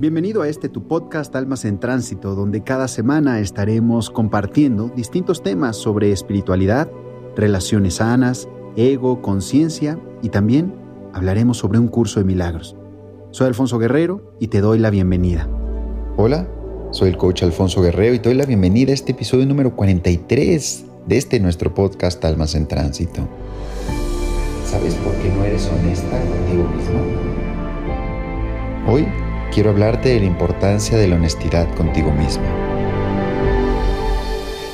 Bienvenido a este tu podcast Almas en Tránsito, donde cada semana estaremos compartiendo distintos temas sobre espiritualidad, relaciones sanas, ego, conciencia y también hablaremos sobre un curso de milagros. Soy Alfonso Guerrero y te doy la bienvenida. Hola, soy el coach Alfonso Guerrero y te doy la bienvenida a este episodio número 43 de este nuestro podcast Almas en Tránsito. ¿Sabes por qué no eres honesta contigo mismo? Hoy quiero hablarte de la importancia de la honestidad contigo misma.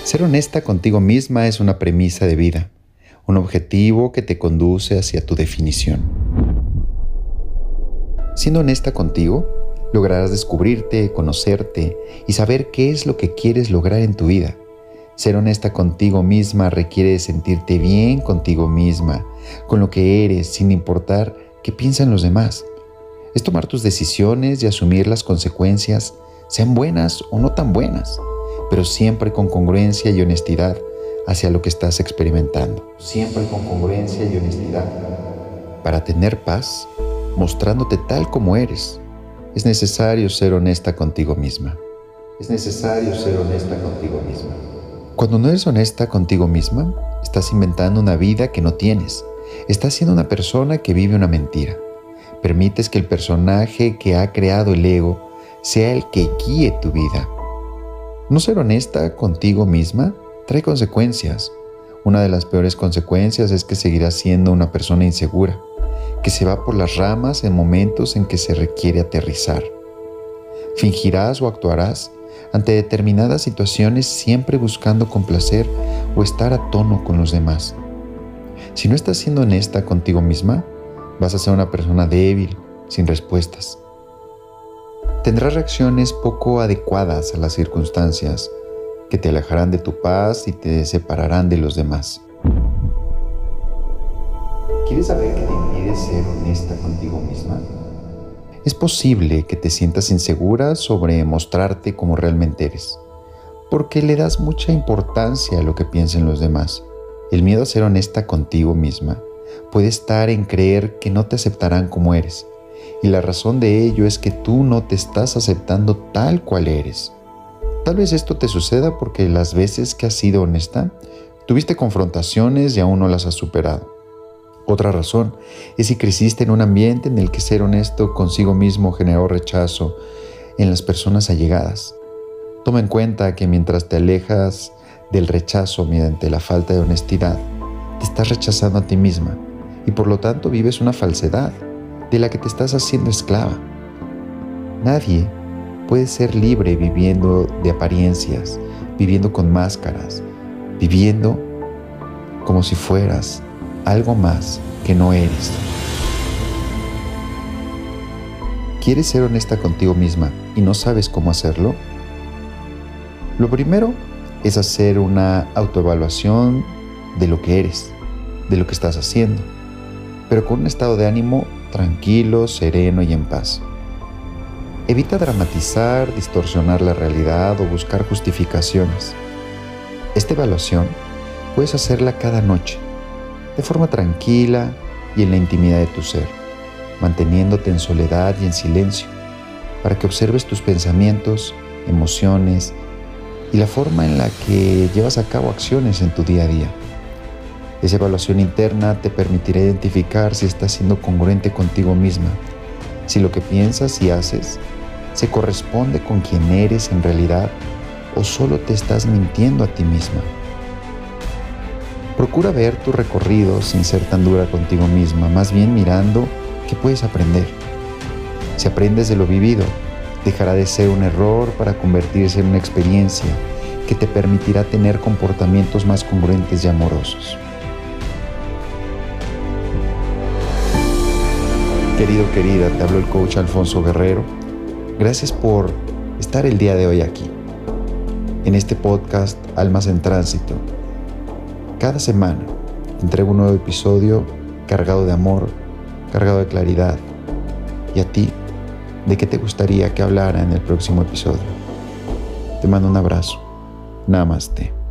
Ser honesta contigo misma es una premisa de vida, un objetivo que te conduce hacia tu definición. Siendo honesta contigo, lograrás descubrirte, conocerte y saber qué es lo que quieres lograr en tu vida. Ser honesta contigo misma requiere sentirte bien contigo misma, con lo que eres, sin importar qué piensan los demás es tomar tus decisiones y asumir las consecuencias, sean buenas o no tan buenas, pero siempre con congruencia y honestidad hacia lo que estás experimentando. Siempre con congruencia y honestidad. Para tener paz, mostrándote tal como eres, es necesario ser honesta contigo misma. Es necesario ser honesta contigo misma. Cuando no eres honesta contigo misma, estás inventando una vida que no tienes. Estás siendo una persona que vive una mentira permites que el personaje que ha creado el ego sea el que guíe tu vida. No ser honesta contigo misma trae consecuencias. Una de las peores consecuencias es que seguirás siendo una persona insegura, que se va por las ramas en momentos en que se requiere aterrizar. Fingirás o actuarás ante determinadas situaciones siempre buscando complacer o estar a tono con los demás. Si no estás siendo honesta contigo misma, Vas a ser una persona débil, sin respuestas. Tendrás reacciones poco adecuadas a las circunstancias que te alejarán de tu paz y te separarán de los demás. ¿Quieres saber qué te impide ser honesta contigo misma? Es posible que te sientas insegura sobre mostrarte como realmente eres, porque le das mucha importancia a lo que piensen los demás. El miedo a ser honesta contigo misma puede estar en creer que no te aceptarán como eres. Y la razón de ello es que tú no te estás aceptando tal cual eres. Tal vez esto te suceda porque las veces que has sido honesta, tuviste confrontaciones y aún no las has superado. Otra razón es si creciste en un ambiente en el que ser honesto consigo mismo generó rechazo en las personas allegadas. Toma en cuenta que mientras te alejas del rechazo mediante la falta de honestidad, te estás rechazando a ti misma y por lo tanto vives una falsedad de la que te estás haciendo esclava. Nadie puede ser libre viviendo de apariencias, viviendo con máscaras, viviendo como si fueras algo más que no eres. ¿Quieres ser honesta contigo misma y no sabes cómo hacerlo? Lo primero es hacer una autoevaluación de lo que eres, de lo que estás haciendo pero con un estado de ánimo tranquilo, sereno y en paz. Evita dramatizar, distorsionar la realidad o buscar justificaciones. Esta evaluación puedes hacerla cada noche, de forma tranquila y en la intimidad de tu ser, manteniéndote en soledad y en silencio, para que observes tus pensamientos, emociones y la forma en la que llevas a cabo acciones en tu día a día. Esa evaluación interna te permitirá identificar si estás siendo congruente contigo misma, si lo que piensas y haces se corresponde con quien eres en realidad o solo te estás mintiendo a ti misma. Procura ver tu recorrido sin ser tan dura contigo misma, más bien mirando qué puedes aprender. Si aprendes de lo vivido, dejará de ser un error para convertirse en una experiencia que te permitirá tener comportamientos más congruentes y amorosos. Querido, querida, te habló el coach Alfonso Guerrero. Gracias por estar el día de hoy aquí, en este podcast Almas en Tránsito. Cada semana entrego un nuevo episodio cargado de amor, cargado de claridad. ¿Y a ti? ¿De qué te gustaría que hablara en el próximo episodio? Te mando un abrazo. Namaste.